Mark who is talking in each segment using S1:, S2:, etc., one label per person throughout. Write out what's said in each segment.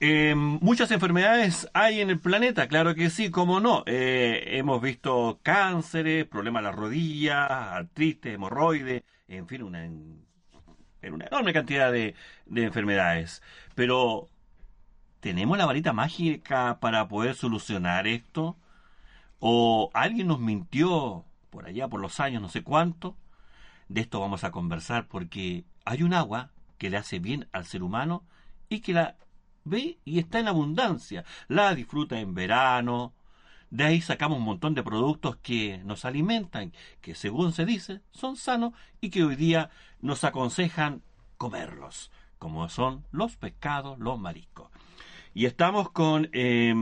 S1: Eh, muchas enfermedades hay en el planeta, claro que sí, cómo no. Eh, hemos visto cánceres, problemas de las rodillas, artritis, hemorroides, en fin, una, una enorme cantidad de, de enfermedades. Pero, ¿tenemos la varita mágica para poder solucionar esto? ¿O alguien nos mintió por allá, por los años, no sé cuánto? De esto vamos a conversar porque hay un agua que le hace bien al ser humano y que la ve y está en abundancia. La disfruta en verano. De ahí sacamos un montón de productos que nos alimentan, que según se dice son sanos y que hoy día nos aconsejan comerlos, como son los pescados, los mariscos. Y estamos con, eh,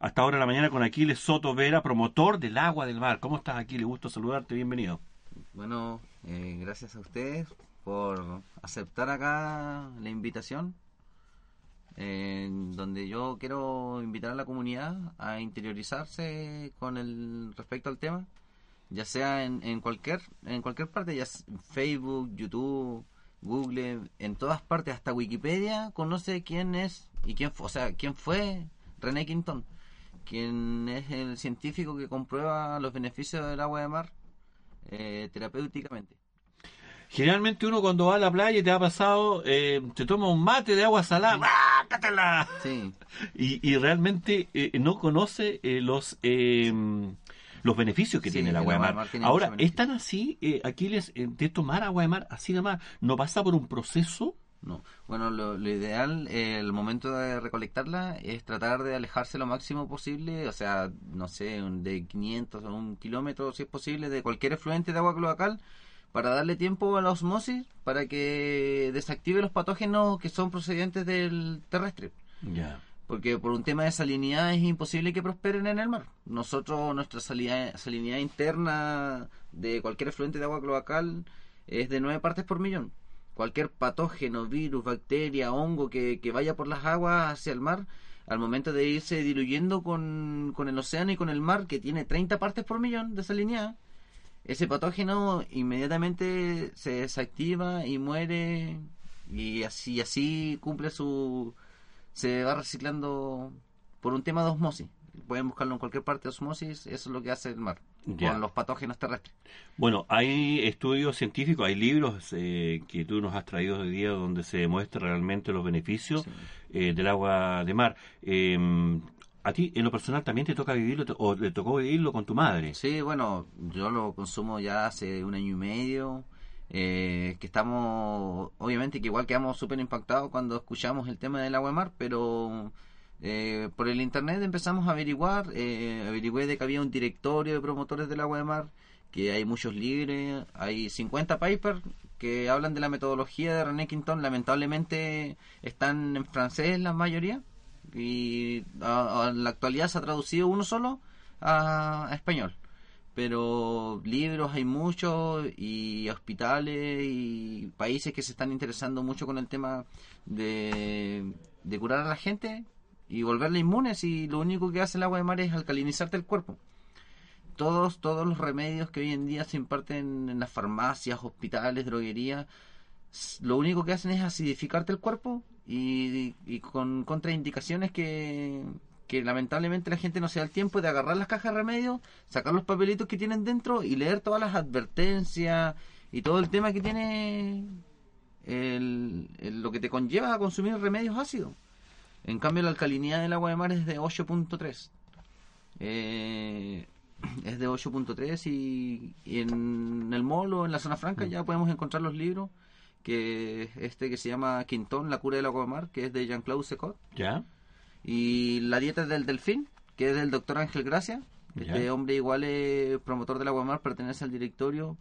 S1: hasta ahora en la mañana, con Aquiles Soto Vera, promotor del agua del mar. ¿Cómo estás, Aquiles? Gusto saludarte, bienvenido.
S2: Bueno, eh, gracias a ustedes por aceptar acá la invitación en donde yo quiero invitar a la comunidad a interiorizarse con el respecto al tema, ya sea en, en cualquier en cualquier parte, ya Facebook, YouTube, Google, en todas partes, hasta Wikipedia conoce quién es y quién o sea, quién fue René Quinton, quién es el científico que comprueba los beneficios del agua de mar eh, terapéuticamente.
S1: Generalmente uno cuando va a la playa y te ha pasado, eh, te toma un mate de agua salada.
S2: Sí.
S1: Y, y realmente eh, no conoce eh, los eh, los beneficios que
S2: Sí,
S1: tiene el agua de mar. Ahora, ¿es tan así, eh, Aquiles, eh, de tomar agua de mar así nomás? ¿No pasa por un proceso?
S2: No. Bueno, lo, lo ideal, eh, el momento de recolectarla, es tratar de alejarse lo máximo posible, o sea, no sé, de 500 a un kilómetro, si es posible, de cualquier efluente de agua cloacal, para darle tiempo a la osmosis, para que desactive los patógenos que son procedentes del terrestre.
S1: Ya.
S2: Porque por un tema de salinidad es imposible que prosperen en el mar. Nosotros, nuestra salinidad, salinidad interna de cualquier efluente de agua cloacal es de 9 partes por millón. Cualquier patógeno, virus, bacteria, hongo que, que vaya por las aguas hacia el mar, al momento de irse diluyendo con, con el océano y con el mar, que tiene 30 partes por millón de salinidad, ese patógeno inmediatamente se desactiva y muere y así así cumple su se va reciclando por un tema de osmosis pueden buscarlo en cualquier parte de osmosis eso es lo que hace el mar
S1: Ya.
S2: con los patógenos terrestres
S1: Bueno, hay estudios científicos, hay libros eh, que tú nos has traído hoy día donde se demuestra realmente los beneficios
S2: Sí.
S1: eh, del agua de mar. Eh, a ti, en lo personal, también te toca vivirlo o te tocó vivirlo con tu madre.
S2: sí bueno yo lo consumo ya hace un año y medio eh, que estamos obviamente que igual quedamos súper impactados cuando escuchamos el tema del agua de mar pero eh, por el internet empezamos a averiguar eh, averigüé de que había un directorio de promotores del agua de mar que hay muchos libros hay 50 papers que hablan de la metodología de René Quinton lamentablemente están en francés la mayoría y en la actualidad se ha traducido uno solo a, español pero libros hay muchos y hospitales y países que se están interesando mucho con el tema de, de curar a la gente y volverla inmunes y lo único que hace el agua de mar es alcalinizarte el cuerpo. Todos, todos los remedios que hoy en día se imparten en las farmacias, hospitales, droguerías, lo único que hacen es acidificarte el cuerpo y, y con contraindicaciones que, que lamentablemente la gente no se da el tiempo de agarrar las cajas de remedios, sacar los papelitos que tienen dentro y leer todas las advertencias y todo el tema que tiene el- el- lo que te conlleva a consumir remedios ácidos. En cambio, la alcalinidad del agua de mar es de 8.3. Eh, es de 8.3 y, y en el mall o en la zona franca ya podemos encontrar los libros que este que se llama Quintón, la cura del agua de mar, que es de Jean-Claude Secot.
S1: ¿Ya?
S2: Y la dieta del delfín, que es del doctor Ángel Gracia. Este
S1: Ya.
S2: hombre igual es promotor del agua de mar, pertenece al directorio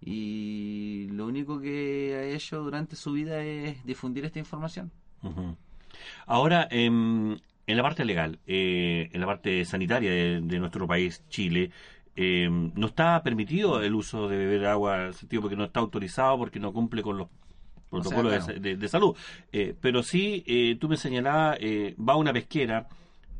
S2: y lo único que ha hecho durante su vida es difundir esta información.
S1: Ujú. Ahora, em, en la parte legal, eh, en la parte sanitaria de, de nuestro país, Chile, em, no está permitido el uso de beber agua, en el sentido porque no está autorizado, porque no cumple con los protocolos
S2: claro.
S1: de, de- de salud. Eh, pero sí, eh, tú me señalabas, eh, va una pesquera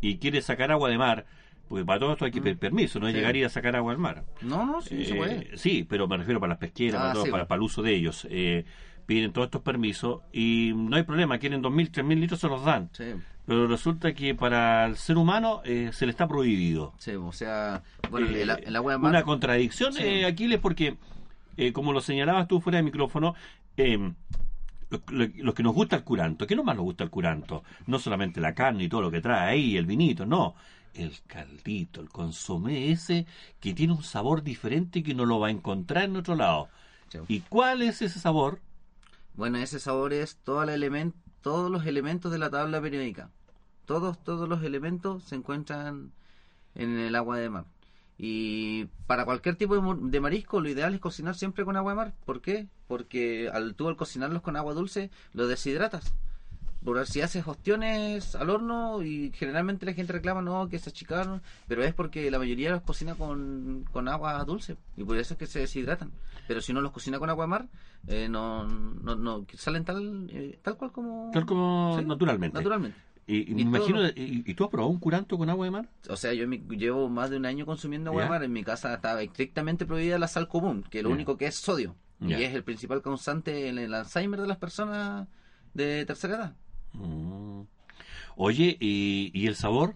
S1: y quiere sacar agua de mar, porque para todo esto hay que pedir permiso, no es
S2: Sí.
S1: llegar y ir a sacar agua al mar.
S2: No, no, sí, se
S1: Eh,
S2: puede.
S1: sí, pero me refiero para las pesqueras,
S2: Ah,
S1: para, todo,
S2: sí,
S1: para, para el uso de ellos. Eh, piden todos estos permisos y no hay problema, quieren 2.000, 3.000 litros, se los dan.
S2: Sí,
S1: Pero resulta que para el ser humano eh, se le está prohibido.
S2: sí, o sea, bueno, el, el agua de mar...
S1: Una contradicción, eh, Aquiles, porque, eh, como lo señalabas tú fuera de micrófono, eh, los, lo- los que nos gusta el curanto, ¿qué nomás nos gusta el curanto? No solamente la carne y todo lo que trae ahí, el vinito, no. El caldito, el consomé ese que tiene un sabor diferente que no lo va a encontrar en otro lado. ¿Y cuál es ese sabor?
S2: Bueno, ese sabor es todo el elemen- todos los elementos de la tabla periódica. Todos, todos los elementos se encuentran en el agua de mar. Y para cualquier tipo de, marisco, lo ideal es cocinar siempre con agua de mar. ¿Por qué? Porque al, tú al cocinarlos con agua dulce, lo deshidratas. Por si haces ostiones al horno y generalmente la gente reclama no que se achicaron, pero es porque la mayoría los cocina con, con agua dulce y por eso es que se deshidratan. Pero si no los cocina con agua de mar, eh, no, no, no salen tal eh, tal cual como
S1: Tal como
S2: Sí,
S1: naturalmente.
S2: naturalmente.
S1: Y, y me imagino,
S2: lo-
S1: y, y tú has probado un curanto con agua de mar?
S2: O sea, yo mi- llevo más de un año consumiendo agua de mar. En mi casa estaba estrictamente prohibida la sal común, que lo único que es sodio. Y es el principal causante en el Alzheimer de las personas de tercera edad.
S1: Mm. Oye, ¿y, y el sabor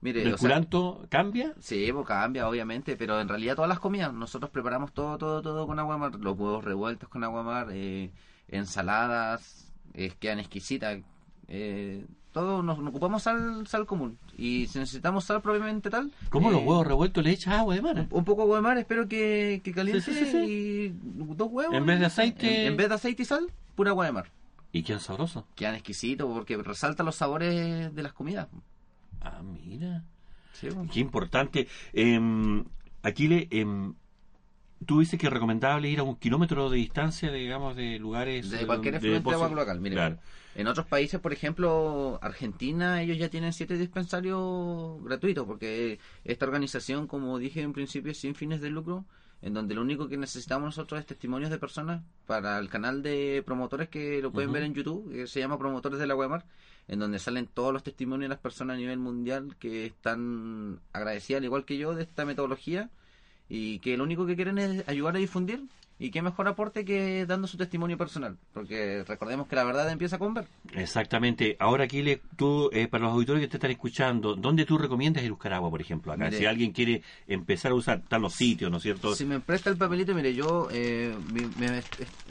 S2: Mire, sea,
S1: curanto cambia?
S2: Sí, pues cambia, obviamente, pero en realidad todas las comidas, nosotros preparamos todo, todo, todo con agua de mar, los huevos revueltos con agua de mar, eh, ensaladas, eh, quedan exquisitas, eh, todo, nos, ocupamos sal, sal común, y si necesitamos sal probablemente tal...
S1: ¿Cómo
S2: eh,
S1: los huevos revueltos le echas agua de mar?
S2: Un poco de agua de mar, espero que, que caliente
S1: Sí, sí, sí,
S2: y dos huevos.
S1: En vez de aceite-
S2: En, en vez de aceite y sal, pura agua de mar.
S1: ¿Y qué sabroso?
S2: Quedan exquisitos porque resalta los sabores de las comidas.
S1: Ah, mira.
S2: Sí.
S1: Qué importante. Eh, Aquile, em, tú dices que es recomendable ir a un kilómetro de distancia, digamos, de lugares...
S2: De
S1: eh,
S2: cualquier efluente de agua local, mire.
S1: Claro.
S2: En otros países, por ejemplo, Argentina, ellos ya tienen siete dispensarios gratuitos, porque esta organización, como dije en principio, es sin fines de lucro, en donde lo único que necesitamos nosotros es testimonios de personas para el canal de promotores que lo pueden ver en YouTube, que se llama Promotores del Agua de Mar, en donde salen todos los testimonios de las personas a nivel mundial que están agradecidas, al igual que yo, de esta metodología y que lo único que quieren es ayudar a difundir y qué mejor aporte que dando su testimonio personal, porque recordemos que la verdad empieza con ver.
S1: Exactamente. Ahora, Aquile, tú, eh, para los auditores que te están escuchando, ¿dónde tú recomiendas ir a buscar agua, por ejemplo? Acá,
S2: Mire.
S1: si alguien quiere empezar a usar, están los sitios, ¿no es cierto?
S2: Si me presta el papelito, mire, yo eh, me, me-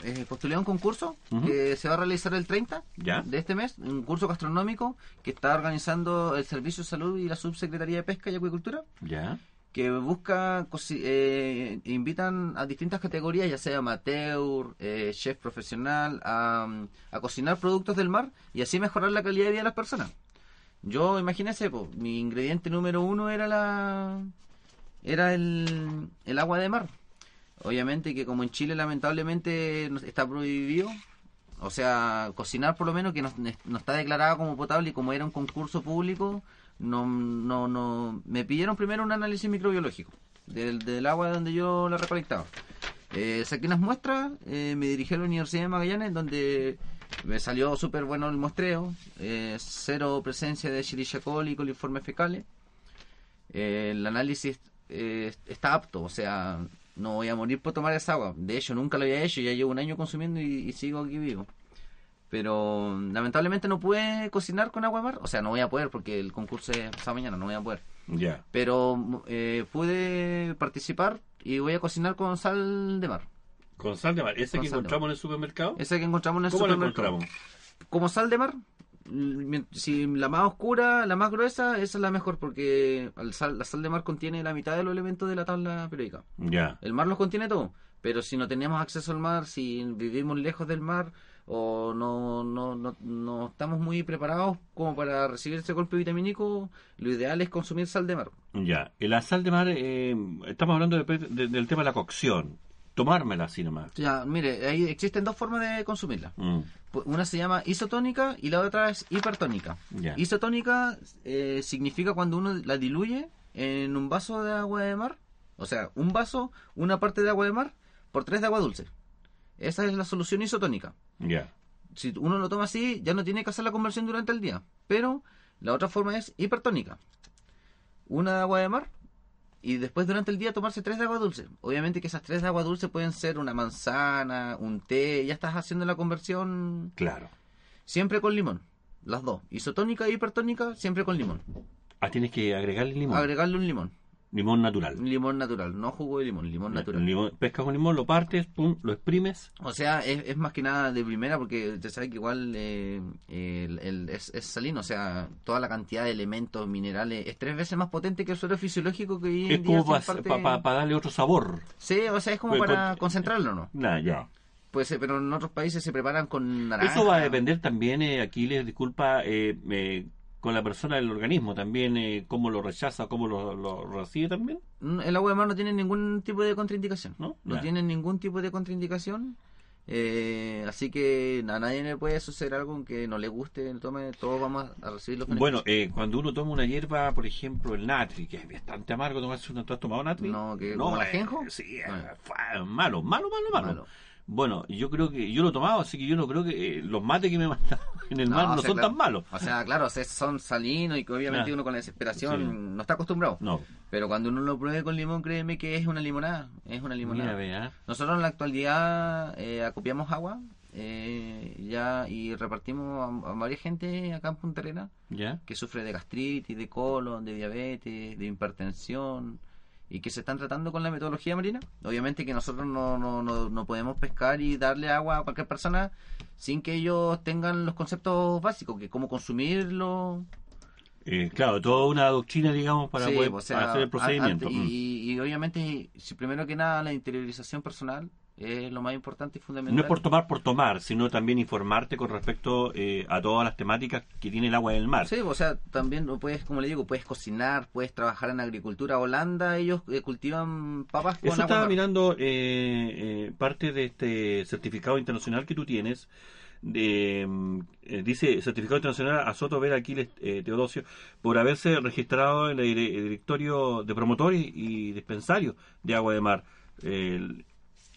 S2: eh, postulé a un concurso que se va a realizar el 30
S1: ¿Ya?
S2: de este mes, un curso gastronómico que está organizando el Servicio de Salud y la Subsecretaría de Pesca y Acuicultura.
S1: ¿Ya?
S2: Que busca, eh, invitan a distintas categorías, ya sea amateur, eh, chef profesional, a, a cocinar productos del mar y así mejorar la calidad de vida de las personas. Yo, imagínense, po, mi ingrediente número uno era la era el, el agua de mar. Obviamente que como en Chile lamentablemente está prohibido, o sea, cocinar por lo menos que no, no está declarada como potable y como era un concurso público, no, no, no, me pidieron primero un análisis microbiológico del, del agua donde yo la recolectaba. Eh, saqué unas muestras, eh, me dirigí a la Universidad de Magallanes, donde me salió súper bueno el muestreo, eh, cero presencia de Escherichia coli, coliformes fecales. Eh, el análisis eh, está apto, o sea, no voy a morir por tomar esa agua. De hecho, nunca lo había hecho, ya llevo un año consumiendo y, y sigo aquí vivo. Pero lamentablemente no pude cocinar con agua de mar, o sea, no voy a poder porque el concurso es pasado mañana, no voy a poder.
S1: Ya.
S2: Pero eh, pude participar y voy a cocinar con sal de mar.
S1: Con sal de mar. ¿Ese
S2: Con
S1: que encontramos en el supermercado?
S2: Esa que encontramos en el
S1: ¿Cómo lo
S2: supermercado.
S1: encontramos?
S2: Como sal de mar, mm, si la más oscura, la más gruesa, esa es la mejor porque la sal de mar contiene la mitad de los elementos de la tabla periódica.
S1: Ya.
S2: El mar los contiene todo, pero si no tenemos acceso al mar, si vivimos lejos del mar o no, no, no, no estamos muy preparados como para recibir ese golpe vitamínico, lo ideal es consumir sal de mar.
S1: Ya. Y La sal de mar, eh, estamos hablando de- de- del tema de la cocción. tomármela así nomás.
S2: Ya, mire, ahí existen dos formas de consumirla.
S1: Mm,
S2: Una se llama isotónica y la otra es hipertónica. Isotónica eh, significa cuando uno la diluye en un vaso de agua de mar. O sea, un vaso, una parte de agua de mar por tres de agua dulce. Esa es la solución isotónica.
S1: Ya.
S2: Si uno lo toma así, ya no tiene que hacer la conversión durante el día. Pero la otra forma es hipertónica. Una de agua de mar y después durante el día tomarse tres de agua dulce. Obviamente que esas tres de agua dulce pueden ser una manzana, un té, ya estás haciendo la conversión
S1: Claro.
S2: siempre con limón. Las dos, isotónica e hipertónica, siempre con limón.
S1: Ah, tienes que agregarle limón.
S2: Agregarle un limón.
S1: Limón natural.
S2: Limón natural, no jugo de limón, limón natural.
S1: Limón- pescas con limón, lo partes, pum, lo exprimes.
S2: O sea, es, es más que nada de primera porque usted sabe que igual eh, el- el- es, es salino, o sea, toda la cantidad de elementos, minerales, es tres veces más potente que el suero fisiológico que hoy en
S1: Es
S2: día
S1: como para darle otro sabor.
S2: Sí, o sea, es como
S1: Pues,
S2: para
S1: con-
S2: concentrarlo, ¿no?
S1: Nah, ya.
S2: Pues, eh, pero en otros países se preparan con naranja.
S1: Eso va a depender también, eh, aquí les disculpa, eh, eh, con la persona del organismo también, eh, cómo lo rechaza, cómo lo, lo recibe también.
S2: Mm, El agua de mar no tiene ningún tipo de contraindicación.
S1: ¿No?
S2: No, tiene ningún tipo de contraindicación. Eh, así que a nadie le puede suceder algo que no le guste, tome, todos vamos a recibir los
S1: Bueno,
S2: beneficios.
S1: eh, cuando uno toma una hierba, por ejemplo, el natri, que es bastante amargo. ¿Tú has tomado natri?
S2: No, que el
S1: eh,
S2: ajenjo.
S1: Sí,
S2: No.
S1: malo, malo, malo, malo,
S2: Malo.
S1: Bueno, yo creo que yo lo he tomado, así que yo no creo que eh, los mates que me mandan en el mar
S2: o
S1: no
S2: sea,
S1: son
S2: claro.
S1: tan malos.
S2: O sea, claro, o sea, son salinos y que obviamente
S1: Ah.
S2: uno con la desesperación
S1: Sí.
S2: no está acostumbrado.
S1: No,
S2: Pero cuando uno lo pruebe con limón, créeme que es una limonada. Es una
S1: mira,
S2: limonada. Nosotros en la actualidad eh, acopiamos agua eh, ya y repartimos a, a varias gente acá en Punta Arenas
S1: ¿Ya?
S2: que sufre de gastritis, de colon, de diabetes, de hipertensión y que se están tratando con la metodología marina. Obviamente que nosotros no, no, no, no podemos pescar y darle agua a cualquier persona sin que ellos tengan los conceptos básicos, que cómo consumirlo.
S1: Eh, claro, toda una doctrina, digamos, para
S2: Sí,
S1: poder
S2: o sea,
S1: hacer el procedimiento.
S2: an-
S1: Mm.
S2: y, y obviamente, si primero que nada, la interiorización personal es lo más importante y fundamental.
S1: No es por tomar por tomar, sino también informarte con respecto eh, a todas las temáticas que tiene el agua del mar.
S2: Sí, o sea, también puedes, como le digo, puedes cocinar, puedes trabajar en agricultura. Holanda, ellos eh, cultivan papas con
S1: Eso
S2: agua
S1: estaba
S2: mar.
S1: mirando eh, eh, parte de este certificado internacional que tú tienes. De, dice certificado internacional a Soto Vera Aquiles eh, Teodosio por haberse registrado en el dire- directorio de promotores y dispensarios de agua de mar el-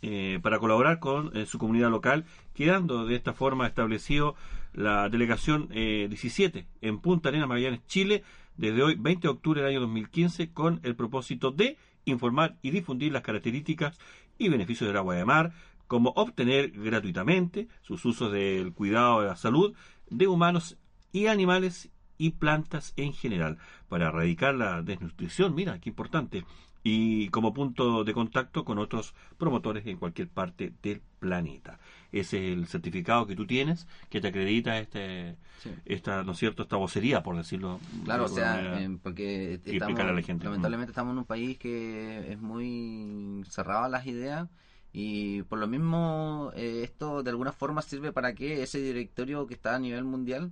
S1: eh, para colaborar con eh, su comunidad local, quedando de esta forma establecido la delegación eh, 17 en Punta Arenas, Magallanes, Chile, desde hoy 20 de octubre del año 2015, con el propósito de informar y difundir las características y beneficios del agua de mar, como obtener gratuitamente sus usos del cuidado de la salud de humanos y animales y plantas en general, para erradicar la desnutrición, mira, qué importante, y como punto de contacto con otros promotores en cualquier parte del planeta. Ese es el certificado que tú tienes que te acredita este,
S2: Sí.
S1: esta, ¿no es cierto?, esta vocería, por decirlo.
S2: Claro, o sea, eh, porque estamos,
S1: a la gente.
S2: lamentablemente estamos en un país que es muy cerrado a las ideas y por lo mismo eh, esto de alguna forma sirve para que ese directorio que está a nivel mundial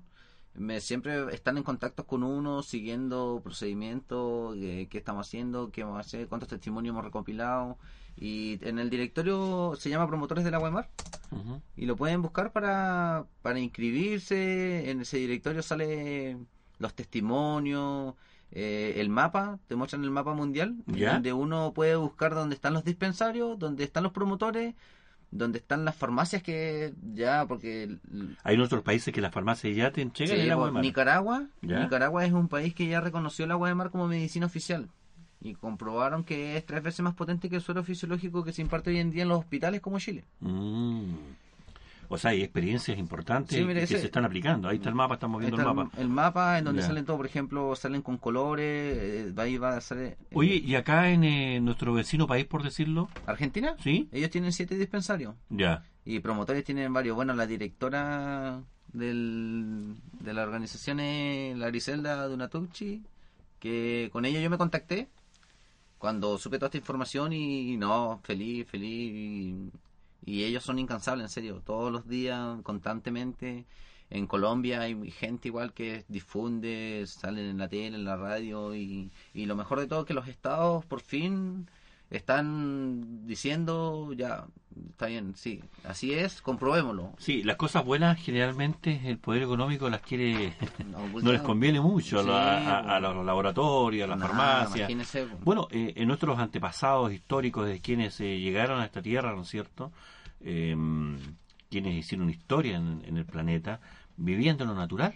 S2: me, siempre están en contacto con uno, siguiendo procedimientos, eh, qué estamos haciendo, qué vamos a hacer, cuántos testimonios hemos recopilado. Y en el directorio se llama Promotores del Agua de Mar
S1: Ujú.
S2: y lo pueden buscar para, para inscribirse. En ese directorio sale los testimonios, eh, el mapa, te muestran el mapa mundial, donde uno puede buscar dónde están los dispensarios, dónde están los promotores, dónde están las farmacias que ya, porque
S1: Hay en otros países que las farmacias ya te entregan
S2: Sí,
S1: el agua de mar.
S2: Nicaragua,
S1: ¿Ya?
S2: Nicaragua es un país que ya reconoció el agua de mar como medicina oficial. Y comprobaron que es tres veces más potente que el suero fisiológico que se imparte hoy en día en los hospitales como Chile.
S1: Mm. O sea, hay experiencias importantes
S2: Sí, mire,
S1: que
S2: ese-
S1: se están aplicando. Ahí está el mapa, estamos viendo el mapa.
S2: el mapa en donde salen todo, por ejemplo, salen con colores, eh, ahí va a ser... eh,
S1: Oye, y acá en eh, nuestro vecino país, por decirlo,
S2: ¿Argentina?
S1: ¿sí?
S2: Ellos tienen siete dispensarios
S1: Ya.
S2: y promotores tienen varios. Bueno, la directora del, de la organización es la Griselda Dunatucci, que con ella yo me contacté cuando supe toda esta información y, no, feliz, feliz. Y, y ellos son incansables, en serio, todos los días, constantemente. En Colombia hay gente igual que difunde, salen en la tele, en la radio y, y lo mejor de todo es que los estados por fin están diciendo, ya, está bien, sí, así es, comprobémoslo.
S1: Sí, las cosas buenas generalmente el poder económico las quiere,
S2: No,
S1: no les conviene mucho a, la- a- a
S2: bueno.
S1: los laboratorios, a las farmacias.
S2: imagínese, po.
S1: Bueno, eh, en nuestros antepasados históricos de quienes eh, llegaron a esta tierra, ¿no es cierto? Eh, quienes hicieron historia en, en el planeta, vivían de lo natural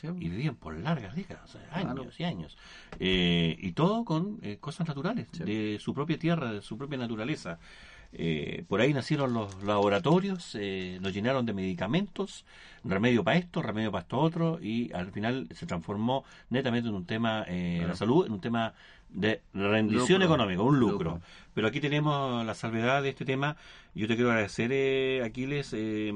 S2: Sí,
S1: y vivían por largas décadas, o sea, años
S2: Claro.
S1: y años. Eh, y todo con eh, cosas naturales,
S2: Sí.
S1: de su propia tierra, de su propia naturaleza. Eh, por ahí nacieron los laboratorios, eh, nos llenaron de medicamentos, remedio para esto, remedio para esto otro, y al final se transformó netamente en un tema, eh,
S2: Claro.
S1: la salud, en un tema de rendición
S2: Lucro.
S1: económica, un lucro.
S2: Lucro.
S1: Pero aquí tenemos la salvedad de este tema. Yo te quiero agradecer, eh, Aquiles, eh,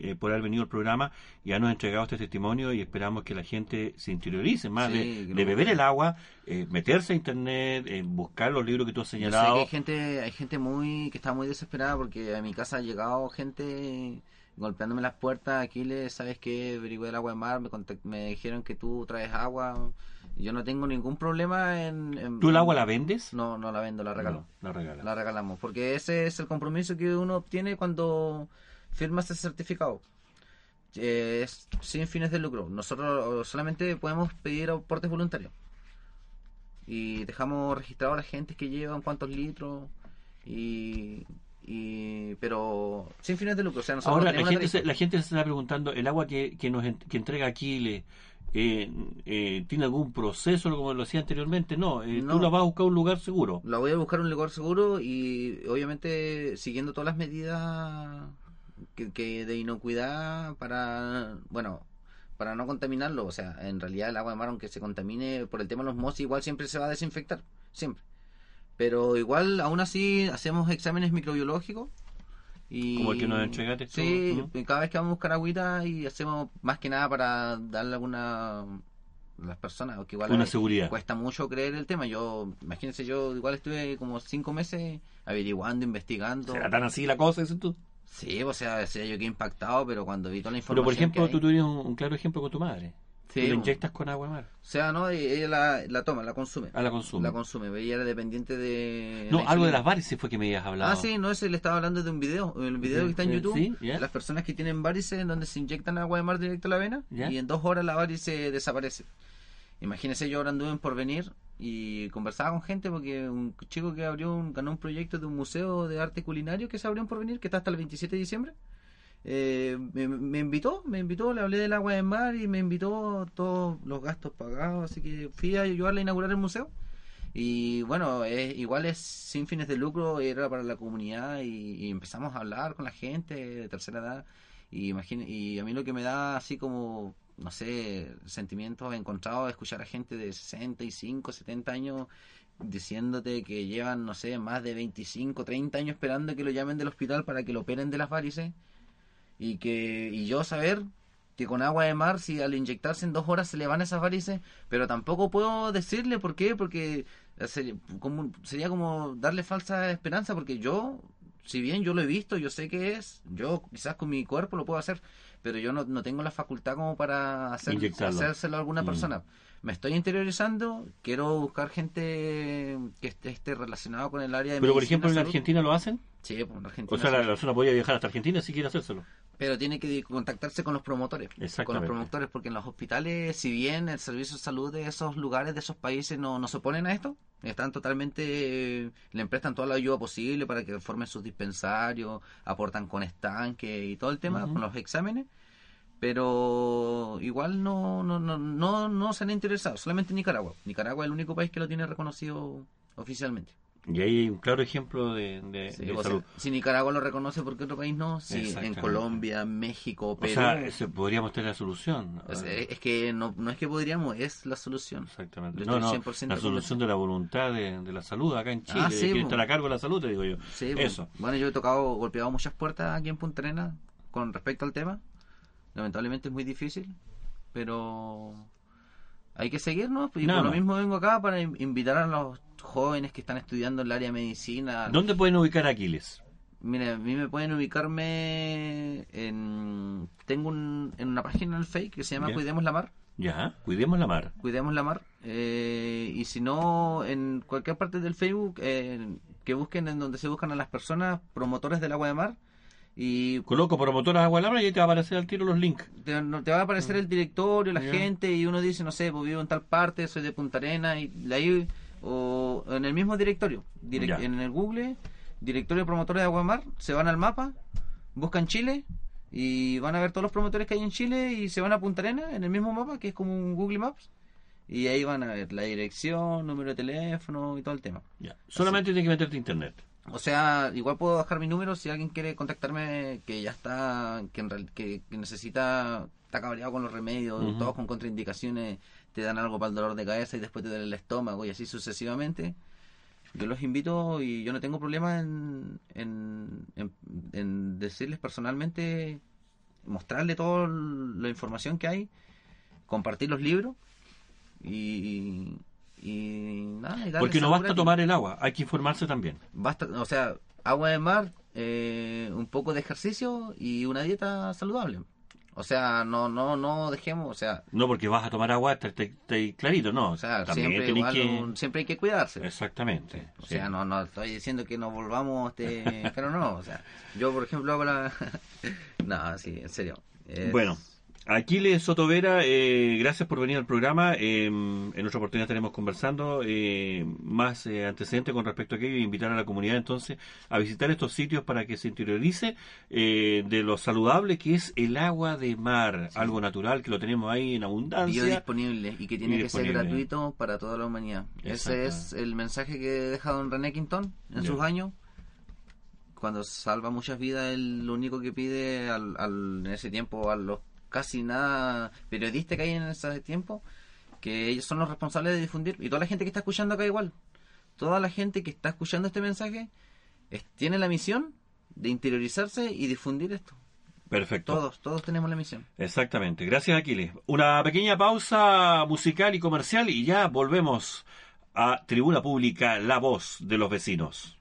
S1: eh, por haber venido al programa y habernos entregado este testimonio y esperamos que la gente se interiorice más
S2: Sí,
S1: de, beber el agua, eh, meterse a internet, eh, buscar los libros que tú has
S2: Yo sé que
S1: señalado.
S2: hay gente, hay gente muy que está muy desesperada porque a mi casa ha llegado gente golpeándome las puertas. Aquí le sabes que averigué el agua de mar, me, me dijeron que tú traes agua. Yo no tengo ningún problema en. en-
S1: ¿Tú el agua la vendes?
S2: No, no la vendo, la regalo.
S1: No, la
S2: regalamos, porque ese es el compromiso que uno obtiene cuando firma ese certificado. Eh, es sin fines de lucro. Nosotros solamente podemos pedir aportes voluntarios. Y dejamos registrado a la gente que llevan cuántos litros. Y, y pero sin fines de lucro. O sea, nosotros
S1: Ahora, la gente, se, la gente se está preguntando, ¿el agua que, que nos en- que entrega Aquile eh, eh, tiene algún proceso, como lo hacía anteriormente? No, eh,
S2: No.
S1: tú la vas a buscar un lugar seguro.
S2: La voy a buscar un lugar seguro y obviamente siguiendo todas las medidas que, que de inocuidad para, bueno, para no contaminarlo. O sea, en realidad el agua de mar, aunque se contamine por el tema de los mosquitos, igual siempre se va a desinfectar, siempre. Pero igual, aún así, hacemos exámenes microbiológicos. Y,
S1: Como el que nos entregaste tú,
S2: Sí, cada vez que vamos a buscar agüita y hacemos más que nada para darle alguna las personas, que igual
S1: Una seguridad.
S2: cuesta mucho creer el tema. Yo, imagínense, yo igual estuve como cinco meses averiguando, investigando.
S1: ¿Será tan así la cosa, dices tú?
S2: Sí, o sea, decía yo que impactado, pero cuando vi toda la información.
S1: Pero, por ejemplo,
S2: que
S1: tú
S2: hay-
S1: tuvieras un, un claro ejemplo con tu madre.
S2: Sí,
S1: tú la
S2: bueno.
S1: inyectas con agua de mar.
S2: O sea, no, ella la, la toma, la consume.
S1: Ah, la consume.
S2: La consume, ella era dependiente de.
S1: No, algo de las varices fue que me habías hablado.
S2: Ah, sí, no, ese le estaba hablando de un video. El video que está en YouTube.
S1: sí,
S2: de Las personas que tienen varices, en donde se inyectan agua de mar directo a la vena. Y en dos horas la varice desaparece. Imagínese, yo ahora anduve en Porvenir y conversaba con gente porque un chico que abrió un, ganó un proyecto de un museo de arte culinario que se abrió en Porvenir, que está hasta el 27 de diciembre. Eh, me, me invitó, me invitó, le hablé del agua de mar y me invitó todos los gastos pagados, así que fui a ayudarle a inaugurar el museo. Y bueno, es, igual es sin fines de lucro, era para la comunidad y, empezamos a hablar con la gente de tercera edad. Y, y a mí lo que me da así como, no sé, sentimientos encontrados escuchar a gente de 65, 70 años diciéndote que llevan, no sé, más de 25, 30 años esperando que lo llamen del hospital para que lo operen de las varices. Y que y yo saber que con agua de mar, si al inyectarse en dos horas se le van esas varices, pero tampoco puedo decirle por qué, porque sería como, sería como darle falsa esperanza, porque yo, si bien yo lo he visto, yo sé que es, yo quizás con mi cuerpo lo puedo hacer, pero yo no, no tengo la facultad como para hacer, hacérselo a alguna
S1: Mm.
S2: persona. Me estoy interiorizando, quiero buscar gente que esté, esté relacionada con el área de
S1: Pero, por ejemplo, en. Argentina lo hacen.
S2: Sí, pues, en Argentina.
S1: O sea, la persona podría viajar hasta Argentina si quiere hacérselo.
S2: Pero tiene que contactarse con los promotores. Con los promotores, porque en los hospitales, si bien el servicio de salud de esos lugares, de esos países, no, no se oponen a esto, están totalmente. eh, le prestan toda la ayuda posible para que formen sus dispensarios, aportan con estanque y todo el tema, con los exámenes. Pero igual no, no, no, no, no se han interesado, solamente Nicaragua. Nicaragua es el único país que lo tiene reconocido oficialmente.
S1: Y ahí hay un claro ejemplo de, de-
S2: Sí,
S1: de
S2: o sea,
S1: salud.
S2: si Nicaragua lo reconoce, ¿por qué otro país no? Sí, en. Colombia, México,
S1: O
S2: Perú.
S1: sea, ese podríamos tener la solución.
S2: Es,
S1: Ah,
S2: es que no, no es que podríamos, es la solución.
S1: Exactamente. No, no,
S2: 100%
S1: la solución de la voluntad de, de la salud acá en Chile,
S2: Ah, sí, po.
S1: está a cargo de la salud, te digo yo.
S2: Sí,
S1: Eso.
S2: bueno, bueno, yo he tocado, golpeado muchas puertas aquí en Punta Arenas con respecto al tema. Lamentablemente es muy difícil, pero hay que seguirnos. Y
S1: Nada
S2: por lo mismo vengo acá para in- invitar a los jóvenes que están estudiando en el área de medicina.
S1: ¿Dónde pueden ubicar a Aquiles?
S2: Mira, a mí me pueden ubicarme en... Tengo un, en una página en el Face que se llama. Cuidemos la Mar.
S1: Ya, cuidemos la mar.
S2: Cuidemos la mar. Eh, y si no, en cualquier parte del Facebook, eh, que busquen en donde se buscan a las personas promotores del agua de mar. Y
S1: Coloco promotoras agua de la mar y ahí te va a aparecer al tiro los links.
S2: te, no- te va a aparecer el directorio, la gente, y uno dice, no sé, pues vivo en tal parte, soy de Punta Arena, y de ahí, o en el mismo directorio, en el Google, directorio de promotores de agua de mar, se van al mapa, buscan Chile, y van a ver todos los promotores que hay en Chile, y se van a Punta Arena, en el mismo mapa, que es como un Google Maps, y ahí van a ver la dirección, número de teléfono y todo el tema.
S1: Solamente tienes que meterte a internet.
S2: O sea, igual puedo dejar mi número si alguien quiere contactarme que ya está, que, en real- que, que necesita, está cabreado con los remedios, todos con contraindicaciones, te dan algo para el dolor de cabeza y después te duele el estómago y así sucesivamente. Yo los invito y yo no tengo problema en, en, en- en decirles personalmente, mostrarle toda la información que hay, compartir los libros y, y nada. y
S1: Porque no basta tomar el agua, hay que informarse también.
S2: Basta, o sea, agua de mar, eh, un poco de ejercicio y una dieta saludable. O sea, no, no, no dejemos, o sea,
S1: No porque vas a tomar agua, está, está- está ahí clarito, no.
S2: o sea, siempre igual,
S1: que...
S2: un- siempre hay que cuidarse.
S1: Exactamente.
S2: O
S1: sí.
S2: sea, no, no estoy diciendo que nos volvamos, este, pero no, o sea, yo por ejemplo hago la, no, sí, en serio. Es-
S1: Bueno, Aquiles Sotovera, eh, gracias por venir al programa. Eh, en otra oportunidad estaremos conversando eh, más eh, antecedentes con respecto a aquello y invitar a la comunidad entonces a visitar estos sitios para que se interiorice eh, de lo saludable que es el agua de mar, algo natural que lo tenemos ahí en abundancia.
S2: biodisponible y que tiene que ser gratuito para toda la humanidad. Ese es el mensaje que deja don René Quintón en sus años. Cuando salva muchas vidas, él lo único que pide al, al- en ese tiempo a los casi nada periodistas que hay en ese tiempo, que ellos son los responsables de difundir. Y toda la gente que está escuchando acá igual, toda la gente que está escuchando este mensaje, es- tiene la misión de interiorizarse y difundir esto.
S1: Perfecto.
S2: Todos, todos tenemos la misión.
S1: Exactamente. Gracias, Aquiles. Una pequeña pausa musical y comercial y ya volvemos a Tribuna Pública, la voz de los vecinos.